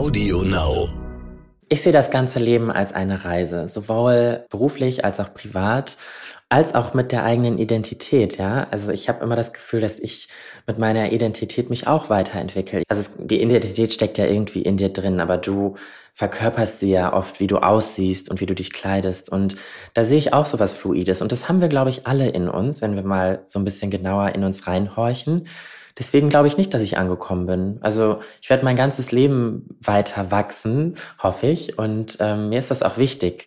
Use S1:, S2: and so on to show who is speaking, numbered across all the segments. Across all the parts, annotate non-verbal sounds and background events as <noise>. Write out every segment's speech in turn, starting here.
S1: Audio Now.
S2: Ich sehe das ganze Leben als eine Reise, sowohl beruflich als auch privat, als auch mit der eigenen Identität, ja. Also ich habe immer das Gefühl, dass ich mit meiner Identität mich auch weiterentwickle. Also es, die Identität steckt ja irgendwie in dir drin, aber du verkörperst sie ja oft, wie du aussiehst und wie du dich kleidest. Und da sehe ich auch so was Fluides. Und das haben wir, glaube ich, alle in uns, wenn wir mal so ein bisschen genauer in uns reinhorchen. Deswegen glaube ich nicht, dass ich angekommen bin. Also ich werde mein ganzes Leben weiter wachsen, hoffe ich. Und ähm, mir ist das auch wichtig.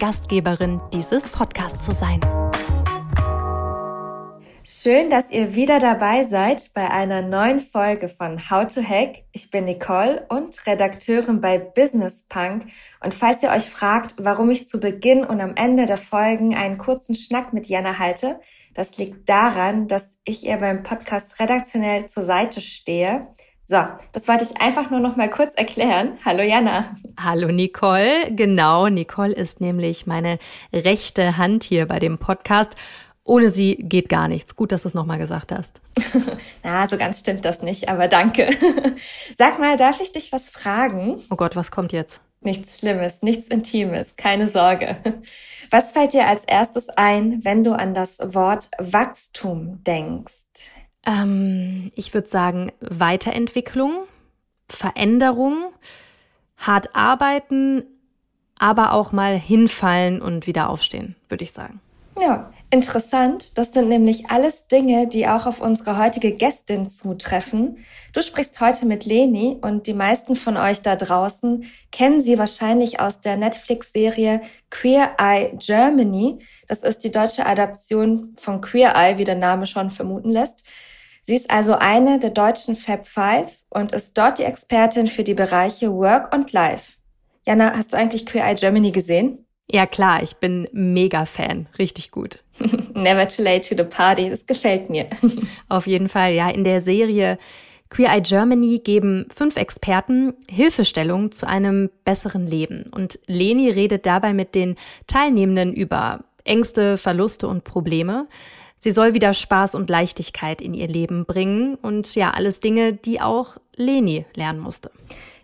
S3: Gastgeberin dieses Podcasts zu sein.
S4: Schön, dass ihr wieder dabei seid bei einer neuen Folge von How to Hack. Ich bin Nicole und Redakteurin bei Business Punk. Und falls ihr euch fragt, warum ich zu Beginn und am Ende der Folgen einen kurzen Schnack mit Jana halte, das liegt daran, dass ich ihr beim Podcast redaktionell zur Seite stehe. So, das wollte ich einfach nur noch mal kurz erklären. Hallo Jana.
S3: Hallo Nicole. Genau, Nicole ist nämlich meine rechte Hand hier bei dem Podcast. Ohne sie geht gar nichts. Gut, dass du es nochmal gesagt hast. <laughs>
S4: Na, so ganz stimmt das nicht, aber danke. <laughs> Sag mal, darf ich dich was fragen?
S3: Oh Gott, was kommt jetzt?
S4: Nichts Schlimmes, nichts Intimes, keine Sorge. Was fällt dir als erstes ein, wenn du an das Wort Wachstum denkst?
S3: Ähm, ich würde sagen Weiterentwicklung, Veränderung, hart arbeiten, aber auch mal hinfallen und wieder aufstehen, würde ich sagen.
S4: Ja, interessant. Das sind nämlich alles Dinge, die auch auf unsere heutige Gästin zutreffen. Du sprichst heute mit Leni und die meisten von euch da draußen kennen sie wahrscheinlich aus der Netflix-Serie Queer Eye Germany. Das ist die deutsche Adaption von Queer Eye, wie der Name schon vermuten lässt. Sie ist also eine der deutschen Fab Five und ist dort die Expertin für die Bereiche Work und Life. Jana, hast du eigentlich Queer Eye Germany gesehen?
S3: Ja klar, ich bin mega Fan, richtig gut. <laughs>
S4: Never too late to the party, das gefällt mir. <laughs>
S3: Auf jeden Fall, ja, in der Serie Queer Eye Germany geben fünf Experten Hilfestellung zu einem besseren Leben. Und Leni redet dabei mit den Teilnehmenden über Ängste, Verluste und Probleme. Sie soll wieder Spaß und Leichtigkeit in ihr Leben bringen und ja, alles Dinge, die auch Leni lernen musste.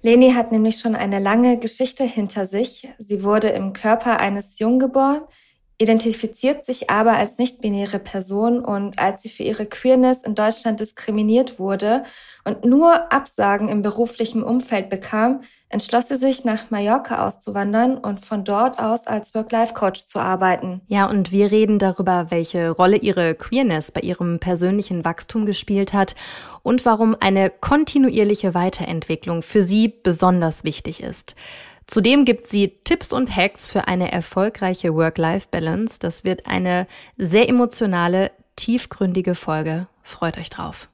S4: Leni hat nämlich schon eine lange Geschichte hinter sich. Sie wurde im Körper eines Jungen geboren, identifiziert sich aber als nicht-binäre Person und als sie für ihre Queerness in Deutschland diskriminiert wurde und nur Absagen im beruflichen Umfeld bekam, entschloss sie sich, nach Mallorca auszuwandern und von dort aus als Work-Life-Coach zu arbeiten.
S3: Ja, und wir reden darüber, welche Rolle ihre Queerness bei ihrem persönlichen Wachstum gespielt hat und warum eine kontinuierliche Weiterentwicklung für sie besonders wichtig ist. Zudem gibt sie Tipps und Hacks für eine erfolgreiche Work-Life-Balance. Das wird eine sehr emotionale, tiefgründige Folge. Freut euch drauf.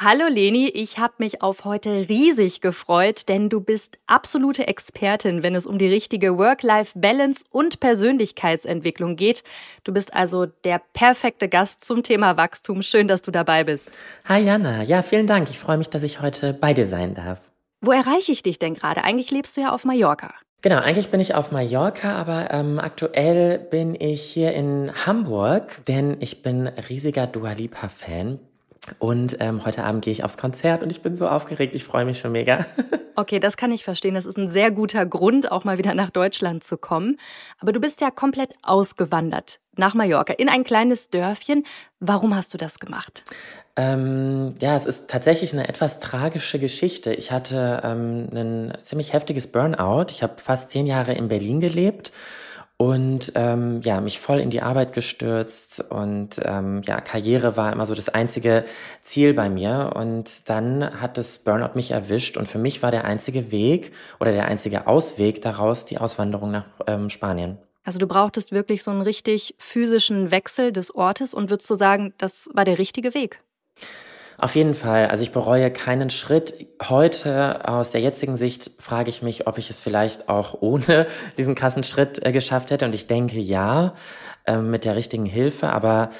S3: Hallo Leni, ich habe mich auf heute riesig gefreut, denn du bist absolute Expertin, wenn es um die richtige Work-Life-Balance und Persönlichkeitsentwicklung geht. Du bist also der perfekte Gast zum Thema Wachstum. Schön, dass du dabei bist.
S2: Hi Jana, ja, vielen Dank. Ich freue mich, dass ich heute bei dir sein darf.
S3: Wo erreiche ich dich denn gerade? Eigentlich lebst du ja auf Mallorca.
S2: Genau, eigentlich bin ich auf Mallorca, aber ähm, aktuell bin ich hier in Hamburg, denn ich bin riesiger Dua Lipa-Fan. Und ähm, heute Abend gehe ich aufs Konzert und ich bin so aufgeregt, ich freue mich schon mega. <laughs>
S3: okay, das kann ich verstehen. Das ist ein sehr guter Grund, auch mal wieder nach Deutschland zu kommen. Aber du bist ja komplett ausgewandert nach Mallorca in ein kleines Dörfchen. Warum hast du das gemacht?
S2: Ähm, ja, es ist tatsächlich eine etwas tragische Geschichte. Ich hatte ähm, ein ziemlich heftiges Burnout. Ich habe fast zehn Jahre in Berlin gelebt und ähm, ja, mich voll in die Arbeit gestürzt und ähm, ja, Karriere war immer so das einzige Ziel bei mir und dann hat das Burnout mich erwischt und für mich war der einzige Weg oder der einzige Ausweg daraus die Auswanderung nach ähm, Spanien.
S3: Also du brauchtest wirklich so einen richtig physischen Wechsel des Ortes und würdest du sagen, das war der richtige Weg?
S2: Auf jeden Fall. Also ich bereue keinen Schritt. Heute aus der jetzigen Sicht frage ich mich, ob ich es vielleicht auch ohne <laughs> diesen krassen Schritt äh, geschafft hätte. Und ich denke ja, äh, mit der richtigen Hilfe. Aber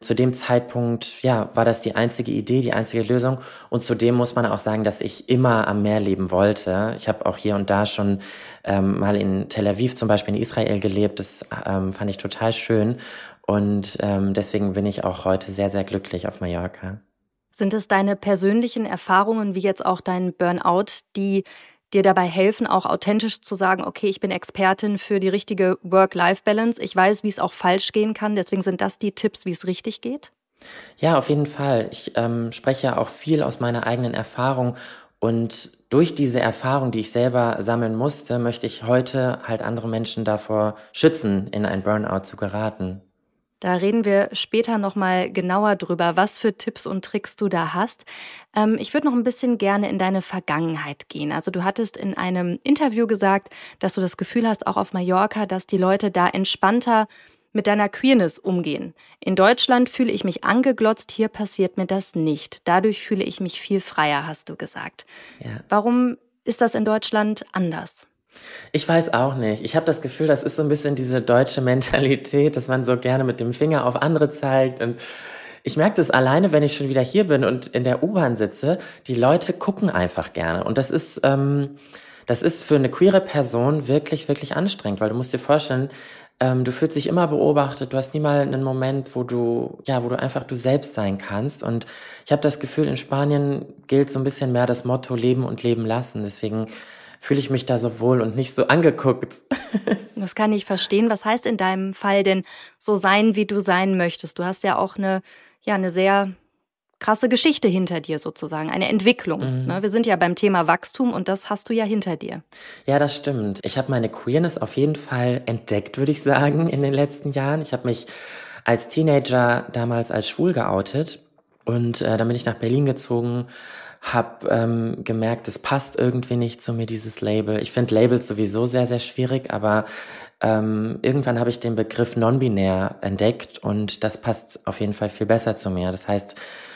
S2: zu dem Zeitpunkt, ja, war das die einzige Idee, die einzige Lösung. Und zudem muss man auch sagen, dass ich immer am Meer leben wollte. Ich habe auch hier und da schon ähm, mal in Tel Aviv, zum Beispiel in Israel gelebt. Das ähm, fand ich total schön. Und ähm, deswegen bin ich auch heute sehr, sehr glücklich auf Mallorca.
S3: Sind es deine persönlichen Erfahrungen, wie jetzt auch dein Burnout, die dir dabei helfen, auch authentisch zu sagen, okay, ich bin Expertin für die richtige Work-Life-Balance. Ich weiß, wie es auch falsch gehen kann. Deswegen sind das die Tipps, wie es richtig geht?
S2: Ja, auf jeden Fall. Ich ähm, spreche ja auch viel aus meiner eigenen Erfahrung und durch diese Erfahrung, die ich selber sammeln musste, möchte ich heute halt andere Menschen davor schützen, in ein Burnout zu geraten.
S3: Da reden wir später nochmal genauer drüber, was für Tipps und Tricks du da hast. Ähm, ich würde noch ein bisschen gerne in deine Vergangenheit gehen. Also du hattest in einem Interview gesagt, dass du das Gefühl hast, auch auf Mallorca, dass die Leute da entspannter mit deiner Queerness umgehen. In Deutschland fühle ich mich angeglotzt, hier passiert mir das nicht. Dadurch fühle ich mich viel freier, hast du gesagt. Ja. Warum ist das in Deutschland anders?
S2: Ich weiß auch nicht. Ich habe das Gefühl, das ist so ein bisschen diese deutsche Mentalität, dass man so gerne mit dem Finger auf andere zeigt. Und ich merke das alleine, wenn ich schon wieder hier bin und in der U-Bahn sitze. Die Leute gucken einfach gerne. Und das ist, ähm, das ist für eine queere Person wirklich, wirklich anstrengend, weil du musst dir vorstellen, ähm, du fühlst dich immer beobachtet, du hast nie mal einen Moment, wo du, ja, wo du einfach du selbst sein kannst. Und ich habe das Gefühl, in Spanien gilt so ein bisschen mehr das Motto Leben und Leben lassen. Deswegen fühle ich mich da so wohl und nicht so angeguckt. <laughs>
S3: das kann ich verstehen. Was heißt in deinem Fall denn so sein, wie du sein möchtest? Du hast ja auch eine, ja, eine sehr krasse Geschichte hinter dir sozusagen, eine Entwicklung. Mhm. Ne? Wir sind ja beim Thema Wachstum und das hast du ja hinter dir.
S2: Ja, das stimmt. Ich habe meine Queerness auf jeden Fall entdeckt, würde ich sagen, in den letzten Jahren. Ich habe mich als Teenager damals als schwul geoutet und äh, dann bin ich nach Berlin gezogen, habe ähm, gemerkt, es passt irgendwie nicht zu mir, dieses Label. Ich finde Labels sowieso sehr, sehr schwierig, aber ähm, irgendwann habe ich den Begriff non-binär entdeckt und das passt auf jeden Fall viel besser zu mir. Das heißt,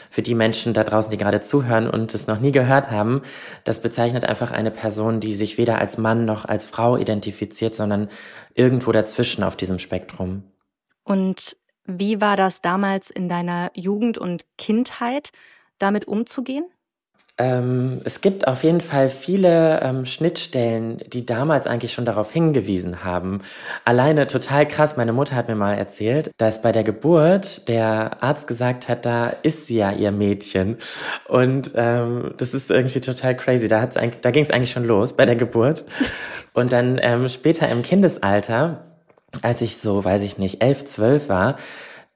S2: für die Menschen da draußen, die gerade zuhören und es noch nie gehört haben, das bezeichnet einfach eine Person, die sich weder als Mann noch als Frau identifiziert, sondern irgendwo dazwischen auf diesem Spektrum.
S3: Und wie war das damals in deiner Jugend und Kindheit, damit umzugehen?
S2: Ähm, es gibt auf jeden Fall viele ähm, Schnittstellen, die damals eigentlich schon darauf hingewiesen haben. Alleine total krass, meine Mutter hat mir mal erzählt, dass bei der Geburt der Arzt gesagt hat, da ist sie ja ihr Mädchen. Und ähm, das ist irgendwie total crazy. Da, hat's da ging es eigentlich schon los bei der Geburt. Und dann ähm, später im Kindesalter, als ich so, weiß ich nicht, elf, zwölf war,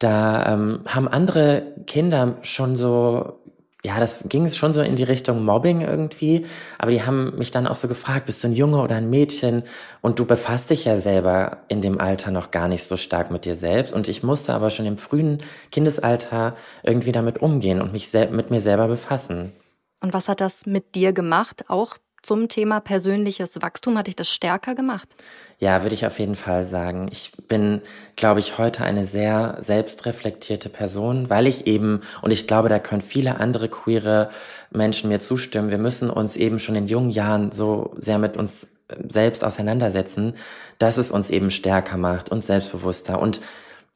S2: da ähm, haben andere Kinder schon so ja, das ging schon so in die Richtung Mobbing irgendwie. Aber die haben mich dann auch so gefragt, bist du ein Junge oder ein Mädchen? Und du befasst dich ja selber in dem Alter noch gar nicht so stark mit dir selbst. Und ich musste aber schon im frühen Kindesalter irgendwie damit umgehen und mich mit mir selber befassen.
S3: Und was hat das mit dir gemacht? Auch zum Thema persönliches Wachstum hat dich das stärker gemacht?
S2: Ja, würde ich auf jeden Fall sagen. Ich bin, glaube ich, heute eine sehr selbstreflektierte Person, weil ich eben, und ich glaube, da können viele andere queere Menschen mir zustimmen, wir müssen uns eben schon in jungen Jahren so sehr mit uns selbst auseinandersetzen, dass es uns eben stärker macht und selbstbewusster und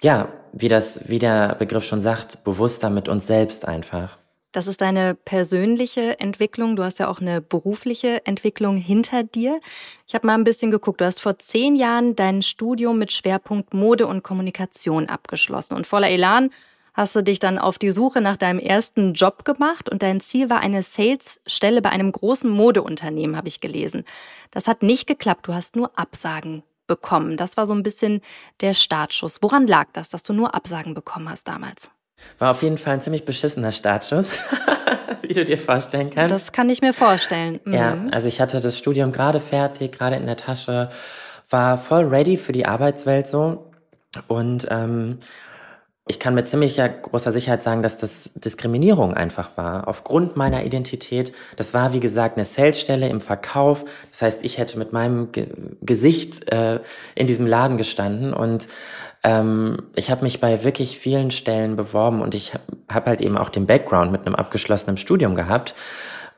S2: ja, wie das, wie der Begriff schon sagt, bewusster mit uns selbst einfach.
S3: Das ist deine persönliche Entwicklung. Du hast ja auch eine berufliche Entwicklung hinter dir. Ich habe mal ein bisschen geguckt. Du hast vor zehn Jahren dein Studium mit Schwerpunkt Mode und Kommunikation abgeschlossen. Und voller Elan hast du dich dann auf die Suche nach deinem ersten Job gemacht und dein Ziel war eine Sales-Stelle bei einem großen Modeunternehmen, habe ich gelesen. Das hat nicht geklappt. Du hast nur Absagen bekommen. Das war so ein bisschen der Startschuss. Woran lag das, dass du nur Absagen bekommen hast damals?
S2: War auf jeden Fall ein ziemlich beschissener Startschuss, <laughs> wie du dir vorstellen kannst.
S3: Das kann ich mir vorstellen.
S2: Mhm. Ja, also ich hatte das Studium gerade fertig, gerade in der Tasche, war voll ready für die Arbeitswelt so. Und ähm, Ich kann mit ziemlicher großer Sicherheit sagen, dass das Diskriminierung einfach war. Aufgrund meiner Identität. Das war, wie gesagt, eine Salesstelle im Verkauf. Das heißt, ich hätte mit meinem Ge Gesicht äh, in diesem Laden gestanden und ähm, ich habe mich bei wirklich vielen Stellen beworben und ich habe hab halt eben auch den Background mit einem abgeschlossenen Studium gehabt.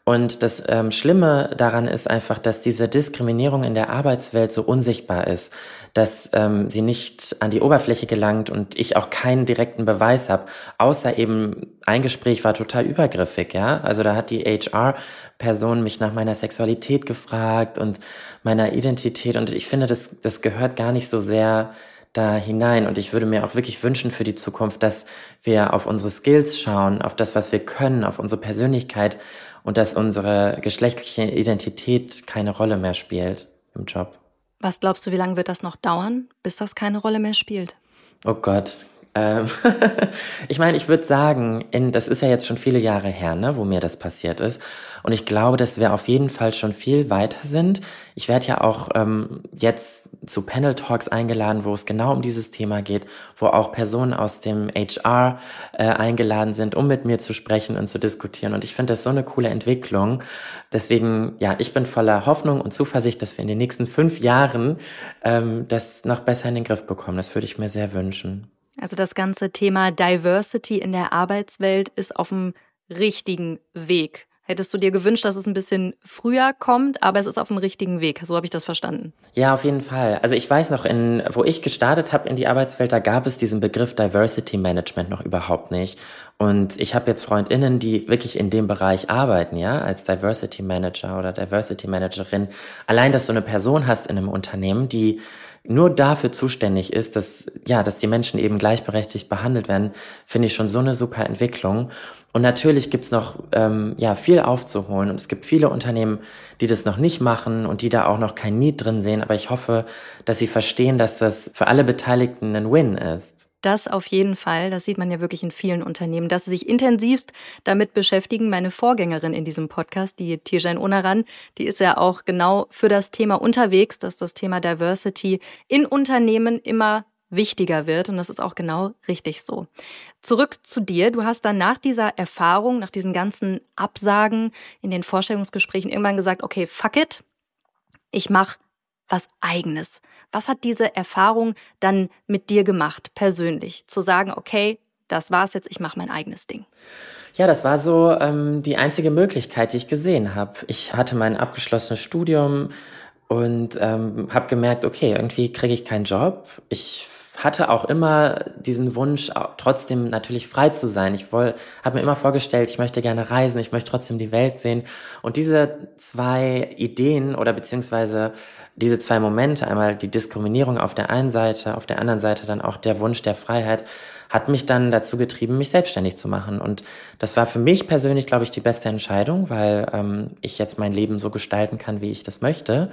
S2: Und das ähm, Schlimme daran ist einfach, dass diese Diskriminierung in der Arbeitswelt so unsichtbar ist, dass ähm, sie nicht an die Oberfläche gelangt und ich auch keinen direkten Beweis habe, außer eben ein Gespräch war total übergriffig, ja. Also da hat die HR-Person mich nach meiner Sexualität gefragt und meiner Identität und ich finde, das, das gehört gar nicht so sehr da hinein. Und ich würde mir auch wirklich wünschen für die Zukunft, dass wir auf unsere Skills schauen, auf das, was wir können, auf unsere Persönlichkeit und dass unsere geschlechtliche Identität keine Rolle mehr spielt im Job.
S3: Was glaubst du, wie lange wird das noch dauern, bis das keine Rolle mehr spielt?
S2: Oh Gott, ähm, <laughs> ich meine, ich würde sagen, in, das ist ja jetzt schon viele Jahre her, ne, wo mir das passiert ist. Und ich glaube, dass wir auf jeden Fall schon viel weiter sind. Ich werde ja auch ähm, jetzt zu Panel Talks eingeladen, wo es genau um dieses Thema geht, wo auch Personen aus dem HR äh, eingeladen sind, um mit mir zu sprechen und zu diskutieren. Und ich finde das so eine coole Entwicklung. Deswegen, ja, ich bin voller Hoffnung und Zuversicht, dass wir in den nächsten fünf Jahren ähm, das noch besser in den Griff bekommen. Das würde ich mir sehr wünschen.
S3: Also das ganze Thema Diversity in der Arbeitswelt ist auf dem richtigen Weg. Hättest du dir gewünscht, dass es ein bisschen früher kommt, aber es ist auf dem richtigen Weg. So habe ich das verstanden.
S2: Ja, auf jeden Fall. Also ich weiß noch, in, wo ich gestartet habe in die Arbeitswelt, da gab es diesen Begriff Diversity Management noch überhaupt nicht. Und ich habe jetzt Freundinnen, die wirklich in dem Bereich arbeiten, ja, als Diversity Manager oder Diversity Managerin. Allein, dass du eine Person hast in einem Unternehmen, die nur dafür zuständig ist, dass, ja, dass die Menschen eben gleichberechtigt behandelt werden, finde ich schon so eine super Entwicklung. Und natürlich gibt's noch ähm, ja, viel aufzuholen und es gibt viele Unternehmen, die das noch nicht machen und die da auch noch kein Need drin sehen. Aber ich hoffe, dass sie verstehen, dass das für alle Beteiligten ein Win ist.
S3: Das auf jeden Fall. Das sieht man ja wirklich in vielen Unternehmen, dass sie sich intensivst damit beschäftigen. Meine Vorgängerin in diesem Podcast, die Tirjan Unaran, die ist ja auch genau für das Thema unterwegs, dass das Thema Diversity in Unternehmen immer wichtiger wird. Und das ist auch genau richtig so. Zurück zu dir. Du hast dann nach dieser Erfahrung, nach diesen ganzen Absagen in den Vorstellungsgesprächen irgendwann gesagt, okay, fuck it. Ich mach was eigenes. Was hat diese Erfahrung dann mit dir gemacht, persönlich? Zu sagen, okay, das war's jetzt, ich mache mein eigenes Ding.
S2: Ja, das war so ähm, die einzige Möglichkeit, die ich gesehen habe. Ich hatte mein abgeschlossenes Studium und ähm, habe gemerkt, okay, irgendwie kriege ich keinen Job. Ich hatte auch immer diesen Wunsch, trotzdem natürlich frei zu sein. Ich habe mir immer vorgestellt, ich möchte gerne reisen, ich möchte trotzdem die Welt sehen. Und diese zwei Ideen oder beziehungsweise diese zwei Momente, einmal die Diskriminierung auf der einen Seite, auf der anderen Seite dann auch der Wunsch der Freiheit, hat mich dann dazu getrieben, mich selbstständig zu machen. Und das war für mich persönlich, glaube ich, die beste Entscheidung, weil ähm, ich jetzt mein Leben so gestalten kann, wie ich das möchte.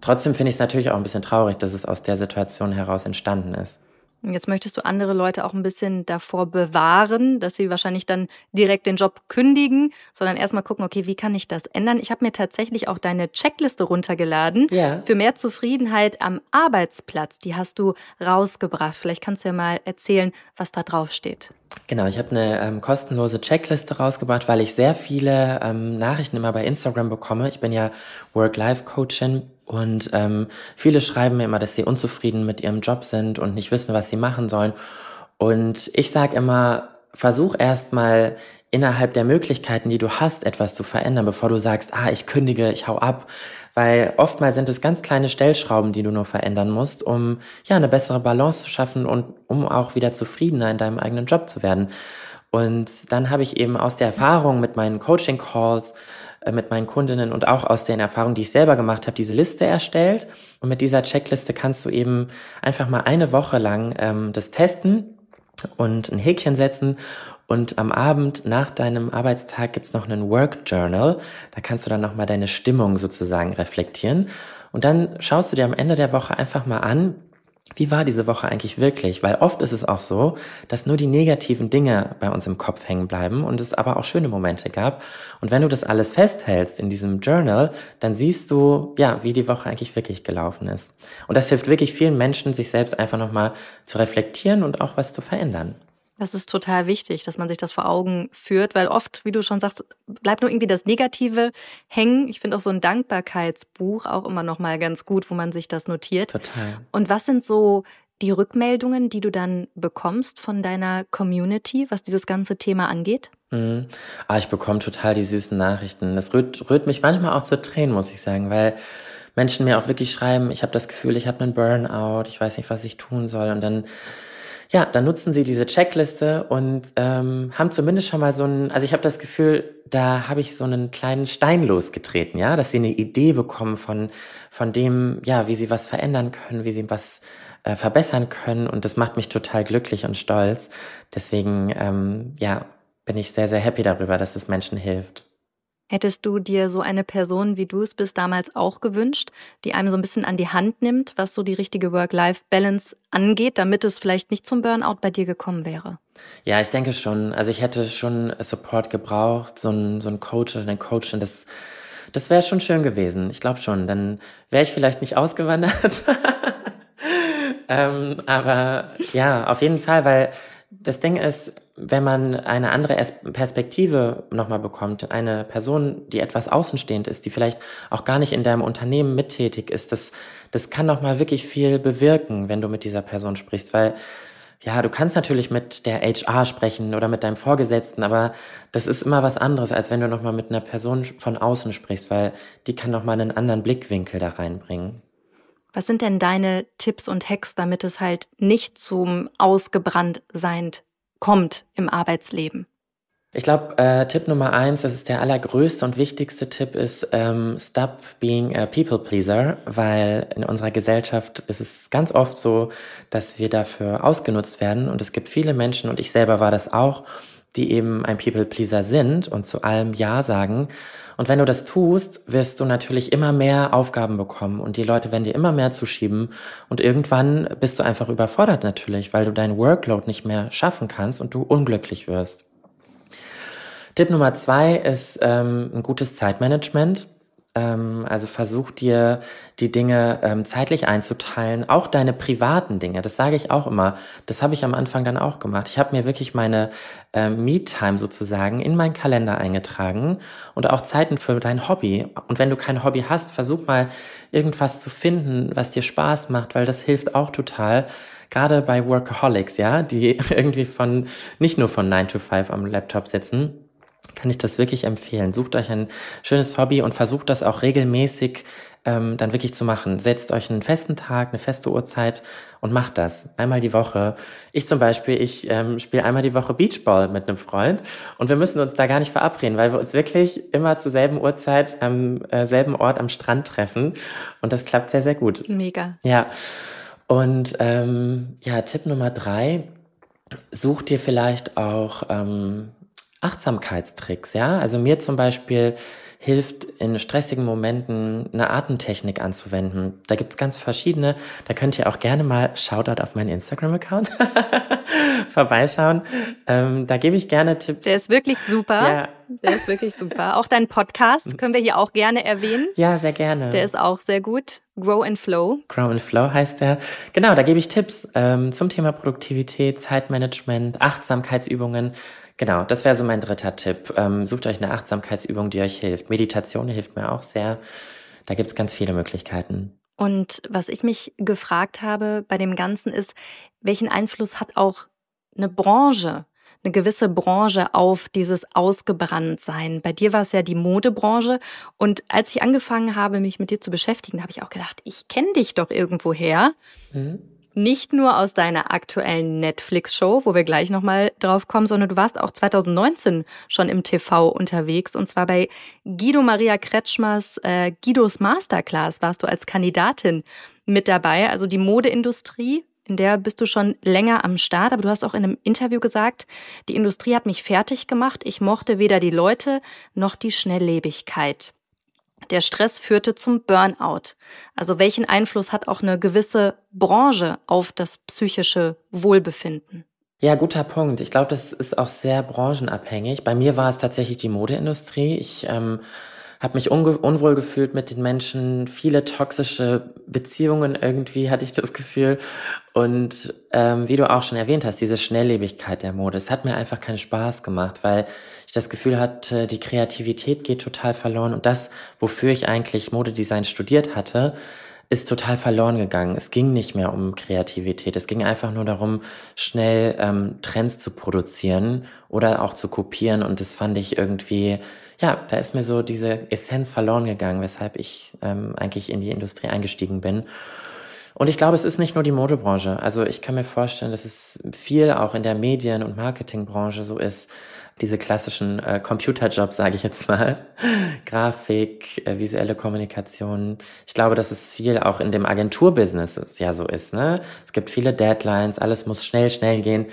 S2: Trotzdem finde ich es natürlich auch ein bisschen traurig, dass es aus der Situation heraus entstanden ist.
S3: Jetzt möchtest du andere Leute auch ein bisschen davor bewahren, dass sie wahrscheinlich dann direkt den Job kündigen, sondern erstmal gucken, okay, wie kann ich das ändern? Ich habe mir tatsächlich auch deine Checkliste runtergeladen ja. für mehr Zufriedenheit am Arbeitsplatz. Die hast du rausgebracht. Vielleicht kannst du ja mal erzählen, was da drauf steht.
S2: Genau, ich habe eine ähm, kostenlose Checkliste rausgebracht, weil ich sehr viele ähm, Nachrichten immer bei Instagram bekomme. Ich bin ja Work-Life-Coachin und ähm, viele schreiben mir immer, dass sie unzufrieden mit ihrem Job sind und nicht wissen, was sie machen sollen. Und ich sage immer, versuch erstmal innerhalb der Möglichkeiten, die du hast, etwas zu verändern, bevor du sagst, ah, ich kündige, ich hau ab. Weil oftmals sind es ganz kleine Stellschrauben, die du nur verändern musst, um ja eine bessere Balance zu schaffen und um auch wieder zufriedener in deinem eigenen Job zu werden. Und dann habe ich eben aus der Erfahrung mit meinen Coaching-Calls äh, mit meinen Kundinnen und auch aus den Erfahrungen, die ich selber gemacht habe, diese Liste erstellt. Und mit dieser Checkliste kannst du eben einfach mal eine Woche lang ähm, das testen und ein Häkchen setzen. Und am Abend nach deinem Arbeitstag gibt's noch einen Work Journal. Da kannst du dann nochmal deine Stimmung sozusagen reflektieren. Und dann schaust du dir am Ende der Woche einfach mal an, wie war diese Woche eigentlich wirklich? Weil oft ist es auch so, dass nur die negativen Dinge bei uns im Kopf hängen bleiben und es aber auch schöne Momente gab. Und wenn du das alles festhältst in diesem Journal, dann siehst du, ja, wie die Woche eigentlich wirklich gelaufen ist. Und das hilft wirklich vielen Menschen, sich selbst einfach nochmal zu reflektieren und auch was zu verändern.
S3: Das ist total wichtig, dass man sich das vor Augen führt, weil oft, wie du schon sagst, bleibt nur irgendwie das Negative hängen. Ich finde auch so ein Dankbarkeitsbuch auch immer noch mal ganz gut, wo man sich das notiert.
S2: Total.
S3: Und was sind so die Rückmeldungen, die du dann bekommst von deiner Community, was dieses ganze Thema angeht?
S2: Mhm. Ah, ich bekomme total die süßen Nachrichten. Das rührt, rührt mich manchmal auch zu Tränen, muss ich sagen, weil Menschen mir auch wirklich schreiben, ich habe das Gefühl, ich habe einen Burnout, ich weiß nicht, was ich tun soll. Und dann ja, dann nutzen sie diese Checkliste und ähm, haben zumindest schon mal so ein, also ich habe das Gefühl, da habe ich so einen kleinen Stein losgetreten, ja, dass sie eine Idee bekommen von, von dem, ja, wie sie was verändern können, wie sie was äh, verbessern können und das macht mich total glücklich und stolz. Deswegen, ähm, ja, bin ich sehr, sehr happy darüber, dass es Menschen hilft.
S3: Hättest du dir so eine Person, wie du es bis damals auch gewünscht, die einem so ein bisschen an die Hand nimmt, was so die richtige Work-Life-Balance angeht, damit es vielleicht nicht zum Burnout bei dir gekommen wäre?
S2: Ja, ich denke schon. Also ich hätte schon Support gebraucht, so ein, so ein Coach oder eine Coachin, das, das wäre schon schön gewesen. Ich glaube schon. Dann wäre ich vielleicht nicht ausgewandert. <laughs> ähm, aber ja, auf jeden Fall, weil das Ding ist, wenn man eine andere Perspektive nochmal bekommt, eine Person, die etwas außenstehend ist, die vielleicht auch gar nicht in deinem Unternehmen mittätig ist, das, das kann nochmal wirklich viel bewirken, wenn du mit dieser Person sprichst, weil ja, du kannst natürlich mit der HR sprechen oder mit deinem Vorgesetzten, aber das ist immer was anderes, als wenn du nochmal mit einer Person von außen sprichst, weil die kann nochmal einen anderen Blickwinkel da reinbringen.
S3: Was sind denn deine Tipps und Hacks, damit es halt nicht zum Ausgebranntsein kommt im Arbeitsleben?
S2: Ich glaube, äh, Tipp Nummer eins, das ist der allergrößte und wichtigste Tipp, ist ähm, Stop being a people pleaser, weil in unserer Gesellschaft ist es ganz oft so, dass wir dafür ausgenutzt werden und es gibt viele Menschen und ich selber war das auch, die eben ein people pleaser sind und zu allem Ja sagen. Und wenn du das tust, wirst du natürlich immer mehr Aufgaben bekommen und die Leute werden dir immer mehr zuschieben und irgendwann bist du einfach überfordert natürlich, weil du deinen Workload nicht mehr schaffen kannst und du unglücklich wirst. Tipp Nummer zwei ist ähm, ein gutes Zeitmanagement. Ähm, also versuch dir die Dinge ähm, zeitlich einzuteilen, auch deine privaten Dinge. Das sage ich auch immer. Das habe ich am Anfang dann auch gemacht. Ich habe mir wirklich meine ähm, Me-Time sozusagen in meinen Kalender eingetragen und auch Zeiten für dein Hobby. Und wenn du kein Hobby hast, versuch mal irgendwas zu finden, was dir Spaß macht, weil das hilft auch total gerade bei Workaholics, ja, die <laughs> irgendwie von, nicht nur von 9 to 5 am Laptop sitzen, kann ich das wirklich empfehlen. Sucht euch ein schönes Hobby und versucht das auch regelmäßig ähm, dann wirklich zu machen. Setzt euch einen festen Tag, eine feste Uhrzeit und macht das einmal die Woche. Ich zum Beispiel, ich ähm, spiele einmal die Woche Beachball mit einem Freund und wir müssen uns da gar nicht verabreden, weil wir uns wirklich immer zur selben Uhrzeit am äh, selben Ort am Strand treffen und das klappt sehr, sehr gut.
S3: Mega.
S2: Ja. Und ähm, ja, Tipp Nummer drei, such dir vielleicht auch ähm, Achtsamkeitstricks, ja. Also mir zum Beispiel hilft in stressigen Momenten eine Atemtechnik anzuwenden. Da gibt's ganz verschiedene. Da könnt ihr auch gerne mal Shoutout auf meinen Instagram-Account <laughs> vorbeischauen. Ähm, da gebe ich gerne Tipps.
S3: Der ist wirklich super. Ja. Der ist wirklich super. Auch dein Podcast können wir hier auch gerne erwähnen.
S2: Ja, sehr gerne.
S3: Der ist auch sehr gut. Grow and Flow.
S2: Grow and Flow heißt der. Genau, da gebe ich Tipps ähm, zum Thema Produktivität, Zeitmanagement, Achtsamkeitsübungen. Genau, das wäre so mein dritter Tipp. Ähm, sucht euch eine Achtsamkeitsübung, die euch hilft. Meditation hilft mir auch sehr. Da gibt's ganz viele Möglichkeiten.
S3: Und was ich mich gefragt habe bei dem Ganzen ist, welchen Einfluss hat auch eine Branche, eine gewisse Branche auf dieses Ausgebranntsein? Bei dir war es ja die Modebranche. Und als ich angefangen habe, mich mit dir zu beschäftigen, habe ich auch gedacht, ich kenne dich doch irgendwoher. Mhm nicht nur aus deiner aktuellen Netflix-Show, wo wir gleich nochmal drauf kommen, sondern du warst auch 2019 schon im TV unterwegs und zwar bei Guido Maria Kretschmers äh, Guidos Masterclass warst du als Kandidatin mit dabei. Also die Modeindustrie, in der bist du schon länger am Start, aber du hast auch in einem Interview gesagt, die Industrie hat mich fertig gemacht. Ich mochte weder die Leute noch die Schnelllebigkeit. Der Stress führte zum Burnout. Also welchen Einfluss hat auch eine gewisse Branche auf das psychische Wohlbefinden?
S2: Ja, guter Punkt. Ich glaube, das ist auch sehr branchenabhängig. Bei mir war es tatsächlich die Modeindustrie. Ich ähm, habe mich unwohl gefühlt mit den Menschen, viele toxische Beziehungen irgendwie hatte ich das Gefühl. Und ähm, wie du auch schon erwähnt hast, diese Schnelllebigkeit der Mode, es hat mir einfach keinen Spaß gemacht, weil ich das Gefühl hatte, die Kreativität geht total verloren und das, wofür ich eigentlich Modedesign studiert hatte, ist total verloren gegangen. Es ging nicht mehr um Kreativität. Es ging einfach nur darum, schnell ähm, Trends zu produzieren oder auch zu kopieren. Und das fand ich irgendwie, ja, da ist mir so diese Essenz verloren gegangen, weshalb ich ähm, eigentlich in die Industrie eingestiegen bin. Und ich glaube, es ist nicht nur die Modebranche. Also ich kann mir vorstellen, dass es viel auch in der Medien- und Marketingbranche so ist, diese klassischen äh, Computerjobs, sage ich jetzt mal, <laughs> Grafik, äh, visuelle Kommunikation. Ich glaube, dass es viel auch in dem Agenturbusiness ja so ist. Ne? Es gibt viele Deadlines, alles muss schnell, schnell gehen.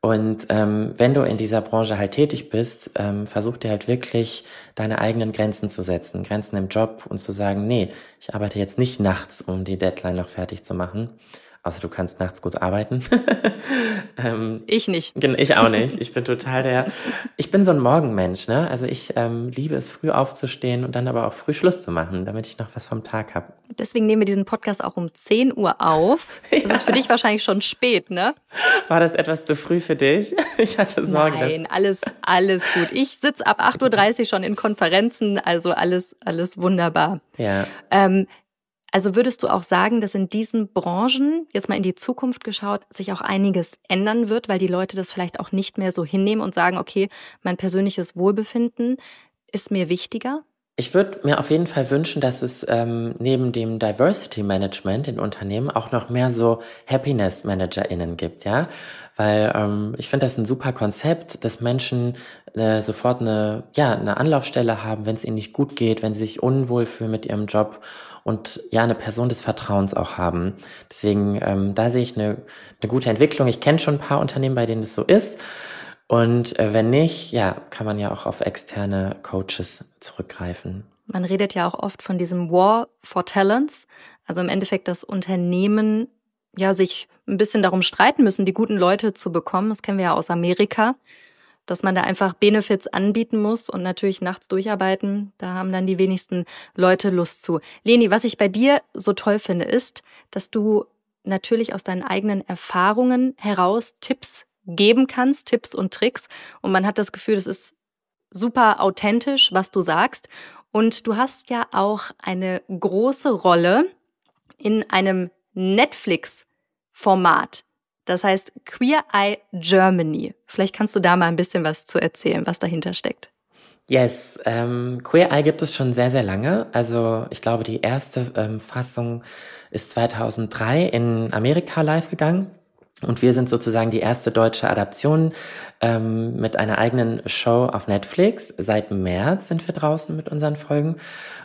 S2: Und ähm, wenn du in dieser Branche halt tätig bist, ähm, versuch dir halt wirklich deine eigenen Grenzen zu setzen, Grenzen im Job und zu sagen, nee, ich arbeite jetzt nicht nachts, um die Deadline noch fertig zu machen, Außer du kannst nachts gut arbeiten. <laughs>
S3: ähm, ich nicht.
S2: Ich auch nicht. <laughs> Ich bin total der. Ich bin so ein Morgenmensch, ne? Also ich ähm, liebe es, früh aufzustehen und dann aber auch früh Schluss zu machen, damit ich noch was vom Tag habe.
S3: Deswegen nehmen wir diesen Podcast auch um 10 Uhr auf. <laughs> Das ja. ist für dich wahrscheinlich schon spät, ne?
S2: War das etwas zu früh für dich? Ich hatte Sorge.
S3: Nein, alles, alles gut. Ich sitze ab 8.30 Uhr schon in Konferenzen, also alles, alles wunderbar.
S2: Ja.
S3: Ähm, also würdest du auch sagen, dass in diesen Branchen, jetzt mal in die Zukunft geschaut, sich auch einiges ändern wird, weil die Leute das vielleicht auch nicht mehr so hinnehmen und sagen, okay, mein persönliches Wohlbefinden ist mir wichtiger?
S2: Ich würde mir auf jeden Fall wünschen, dass es ähm, neben dem Diversity Management in Unternehmen auch noch mehr so Happiness ManagerInnen gibt, ja. Weil ähm, ich finde das ein super Konzept, dass Menschen äh, sofort eine, ja, eine Anlaufstelle haben, wenn es ihnen nicht gut geht, wenn sie sich unwohl fühlen mit ihrem Job und ja, eine Person des Vertrauens auch haben. Deswegen, ähm, da sehe ich eine, eine gute Entwicklung. Ich kenne schon ein paar Unternehmen, bei denen es so ist. Und äh, wenn nicht, ja, kann man ja auch auf externe Coaches zurückgreifen.
S3: Man redet ja auch oft von diesem War for Talents. Also im Endeffekt, dass Unternehmen ja sich ein bisschen darum streiten müssen, die guten Leute zu bekommen. Das kennen wir ja aus Amerika, dass man da einfach Benefits anbieten muss und natürlich nachts durcharbeiten. Da haben dann die wenigsten Leute Lust zu. Leni, was ich bei dir so toll finde, ist, dass du natürlich aus deinen eigenen Erfahrungen heraus Tipps geben kannst, Tipps und Tricks. Und man hat das Gefühl, das ist super authentisch, was du sagst. Und du hast ja auch eine große Rolle in einem Netflix-Format. Das heißt Queer Eye Germany. Vielleicht kannst du da mal ein bisschen was zu erzählen, was dahinter steckt.
S2: Yes, ähm, Queer Eye gibt es schon sehr, sehr lange. Also ich glaube, die erste ähm, Fassung ist 2003 in Amerika live gegangen. Und wir sind sozusagen die erste deutsche Adaption ähm, mit einer eigenen Show auf Netflix. Seit März sind wir draußen mit unseren Folgen.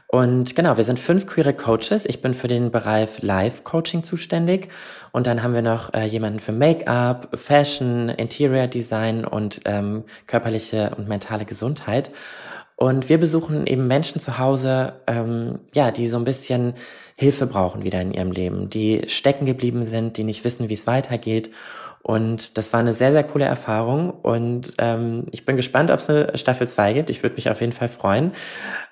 S2: Und genau, wir sind fünf queere Coaches. Ich bin für den Bereich Live-Coaching zuständig. Und dann haben wir noch äh, jemanden für Make-up, Fashion, Interior Design und ähm, körperliche und mentale Gesundheit. Und wir besuchen eben Menschen zu Hause, ähm, ja, die so ein bisschen Hilfe brauchen wieder in ihrem Leben, die stecken geblieben sind, die nicht wissen, wie es weitergeht. Und das war eine sehr, sehr coole Erfahrung. Und ähm, ich bin gespannt, ob es eine Staffel 2 gibt. Ich würde mich auf jeden Fall freuen.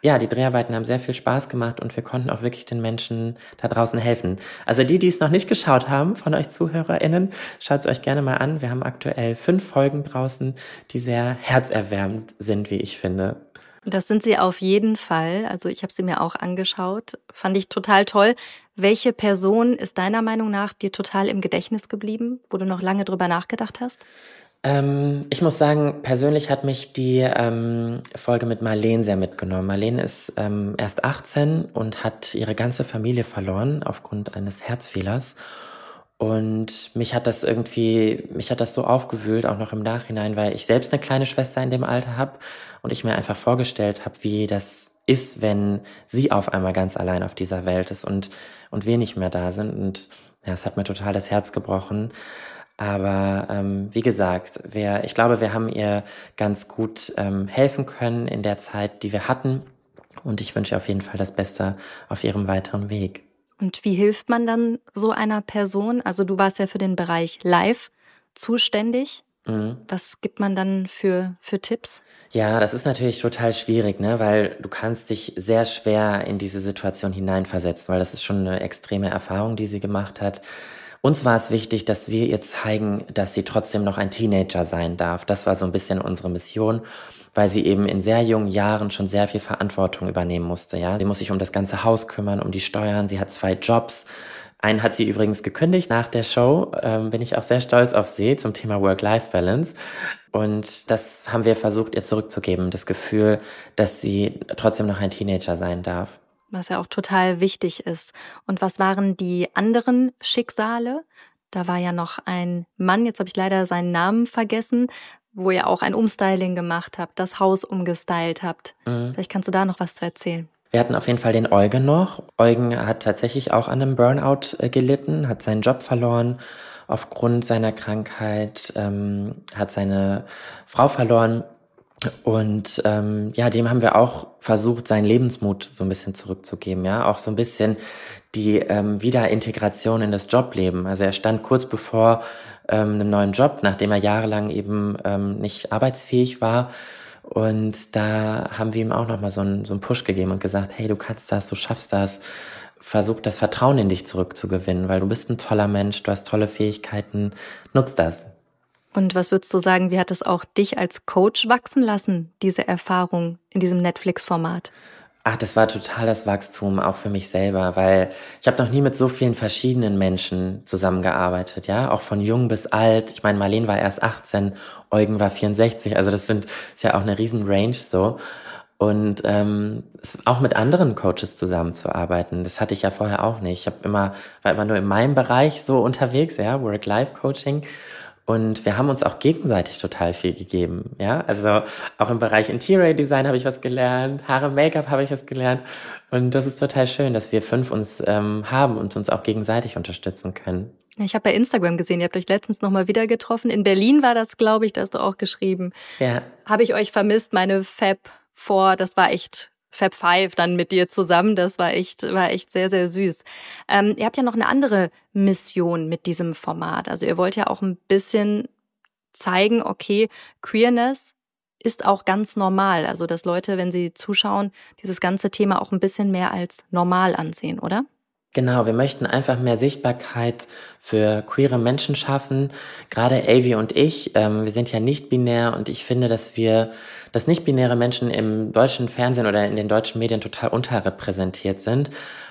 S2: Ja, die Dreharbeiten haben sehr viel Spaß gemacht und wir konnten auch wirklich den Menschen da draußen helfen. Also die, die es noch nicht geschaut haben, von euch ZuhörerInnen, schaut es euch gerne mal an. Wir haben aktuell fünf Folgen draußen, die sehr herzerwärmend sind, wie ich finde.
S3: Das sind sie auf jeden Fall. Also ich habe sie mir auch angeschaut. Fand ich total toll. Welche Person ist deiner Meinung nach dir total im Gedächtnis geblieben, wo du noch lange drüber nachgedacht hast?
S2: Ähm, ich muss sagen, persönlich hat mich die ähm, Folge mit Marlene sehr mitgenommen. Marlene ist ähm, erst 18 und hat ihre ganze Familie verloren aufgrund eines Herzfehlers. Und mich hat das irgendwie, mich hat das so aufgewühlt, auch noch im Nachhinein, weil ich selbst eine kleine Schwester in dem Alter habe und ich mir einfach vorgestellt habe, wie das ist, wenn sie auf einmal ganz allein auf dieser Welt ist und, und wir nicht mehr da sind. Und ja, es hat mir total das Herz gebrochen. Aber ähm, wie gesagt, wir, ich glaube, wir haben ihr ganz gut ähm, helfen können in der Zeit, die wir hatten. Und ich wünsche ihr auf jeden Fall das Beste auf ihrem weiteren Weg.
S3: Und wie hilft man dann so einer Person? Also du warst ja für den Bereich Live zuständig. Mhm. Was gibt man dann für, für Tipps?
S2: Ja, das ist natürlich total schwierig, ne? weil du kannst dich sehr schwer in diese Situation hineinversetzen, weil das ist schon eine extreme Erfahrung, die sie gemacht hat. Uns war es wichtig, dass wir ihr zeigen, dass sie trotzdem noch ein Teenager sein darf. Das war so ein bisschen unsere Mission, weil sie eben in sehr jungen Jahren schon sehr viel Verantwortung übernehmen musste. Ja, sie muss sich um das ganze Haus kümmern, um die Steuern. Sie hat zwei Jobs. Einen hat sie übrigens gekündigt nach der Show. Ähm, bin ich auch sehr stolz auf sie zum Thema Work-Life-Balance. Und das haben wir versucht, ihr zurückzugeben. Das Gefühl, dass sie trotzdem noch ein Teenager sein darf
S3: was ja auch total wichtig ist. Und was waren die anderen Schicksale? Da war ja noch ein Mann, jetzt habe ich leider seinen Namen vergessen, wo ihr auch ein Umstyling gemacht habt, das Haus umgestylt habt. Mhm. Vielleicht kannst du da noch was zu erzählen.
S2: Wir hatten auf jeden Fall den Eugen noch. Eugen hat tatsächlich auch an einem Burnout äh, gelitten, hat seinen Job verloren aufgrund seiner Krankheit, ähm, hat seine Frau verloren und ähm, ja, dem haben wir auch versucht, seinen Lebensmut so ein bisschen zurückzugeben, ja, auch so ein bisschen die ähm, Wiederintegration in das Jobleben. Also er stand kurz bevor ähm, einem neuen Job, nachdem er jahrelang eben ähm, nicht arbeitsfähig war. Und da haben wir ihm auch nochmal so einen, so einen Push gegeben und gesagt, hey, du kannst das, du schaffst das. Versuch das Vertrauen in dich zurückzugewinnen, weil du bist ein toller Mensch, du hast tolle Fähigkeiten, nutz das.
S3: Und was würdest du sagen, wie hat es auch dich als Coach wachsen lassen, diese Erfahrung in diesem Netflix-Format?
S2: Ach, das war total das Wachstum, auch für mich selber, weil ich habe noch nie mit so vielen verschiedenen Menschen zusammengearbeitet, ja, auch von jung bis alt. Ich meine, Marlene war erst 18, Eugen war 64, also das sind ist ja auch eine riesen Range so. Und ähm, auch mit anderen Coaches zusammenzuarbeiten, das hatte ich ja vorher auch nicht. Ich habe immer war immer nur in meinem Bereich so unterwegs, ja, Work-Life-Coaching. Und wir haben uns auch gegenseitig total viel gegeben. Ja, also auch im Bereich Interior Design habe ich was gelernt, Haare, Make-up habe ich was gelernt. Und das ist total schön, dass wir fünf uns ähm, haben und uns auch gegenseitig unterstützen können.
S3: Ich habe bei Instagram gesehen, ihr habt euch letztens nochmal wieder getroffen. In Berlin war das, glaube ich, da hast du auch geschrieben.
S2: Ja.
S3: Habe ich euch vermisst, meine Fab vor, das war echt Five dann mit dir zusammen. Das war echt, war echt sehr, sehr süß. Ähm, ihr habt ja noch eine andere Mission mit diesem Format. Also ihr wollt ja auch ein bisschen zeigen, okay, Queerness ist auch ganz normal. Also dass Leute, wenn sie zuschauen, dieses ganze Thema auch ein bisschen mehr als normal ansehen, oder?
S2: Genau, wir möchten einfach mehr Sichtbarkeit für queere Menschen schaffen. Gerade Avi und ich, ähm, wir sind ja nicht binär und ich finde, dass wir, dass nicht-binäre Menschen im deutschen Fernsehen oder in den deutschen Medien total unterrepräsentiert sind.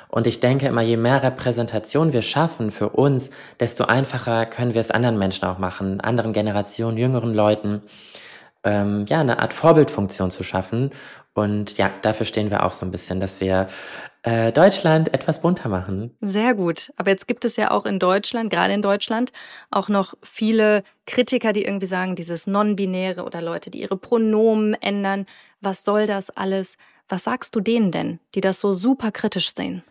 S2: Und ich denke immer, je mehr Repräsentation wir schaffen für uns, desto einfacher können wir es anderen Menschen auch machen, anderen Generationen, jüngeren Leuten, ähm, ja, eine Art Vorbildfunktion zu schaffen. Und ja, dafür stehen wir auch so ein bisschen, dass wir äh, Deutschland etwas bunter machen.
S3: Sehr gut. Aber jetzt gibt es ja auch in Deutschland, gerade in Deutschland, auch noch viele Kritiker, die irgendwie sagen, dieses Non-Binäre oder Leute, die ihre Pronomen ändern. Was soll das alles? Was sagst du denen denn, die das so super kritisch sehen?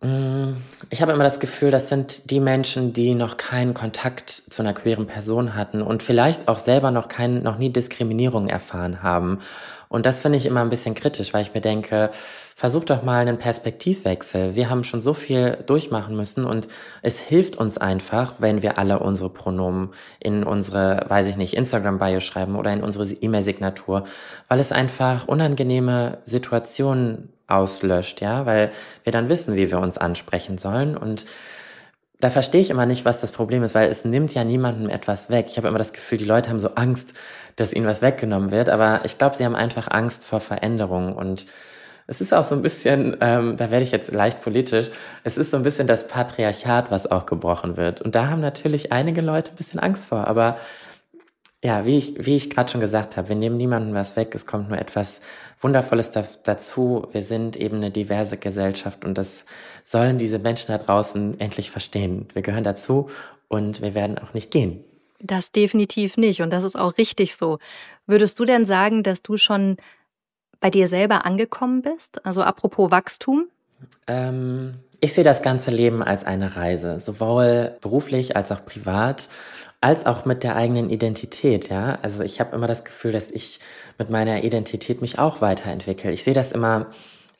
S2: Mm, ich habe immer das Gefühl, das sind die Menschen, die noch keinen Kontakt zu einer queeren Person hatten und vielleicht auch selber noch kein, noch nie Diskriminierung erfahren haben. Und das finde ich immer ein bisschen kritisch, weil ich mir denke, versuch doch mal einen Perspektivwechsel. Wir haben schon so viel durchmachen müssen und es hilft uns einfach, wenn wir alle unsere Pronomen in unsere, weiß ich nicht, Instagram-Bio schreiben oder in unsere E-Mail-Signatur, weil es einfach unangenehme Situationen auslöscht, ja, weil wir dann wissen, wie wir uns ansprechen sollen und da verstehe ich immer nicht, was das Problem ist, weil es nimmt ja niemandem etwas weg. Ich habe immer das Gefühl, die Leute haben so Angst, dass ihnen was weggenommen wird, aber ich glaube, sie haben einfach Angst vor Veränderung und es ist auch so ein bisschen, ähm, da werde ich jetzt leicht politisch, es ist so ein bisschen das Patriarchat, was auch gebrochen wird. Und da haben natürlich einige Leute ein bisschen Angst vor, aber ja, wie ich, wie ich gerade schon gesagt habe, wir nehmen niemandem was weg, es kommt nur etwas Wundervolles da, dazu. Wir sind eben eine diverse Gesellschaft und das sollen diese Menschen da draußen endlich verstehen. Wir gehören dazu und wir werden auch nicht gehen.
S3: Das definitiv nicht und das ist auch richtig so. Würdest du denn sagen, dass du schon bei dir selber angekommen bist? Also apropos Wachstum?
S2: Ähm, ich sehe das ganze Leben als eine Reise, sowohl beruflich als auch privat, als auch mit der eigenen Identität. Ja, also ich habe immer das Gefühl, dass ich mit meiner Identität mich auch weiterentwickle. Ich sehe das immer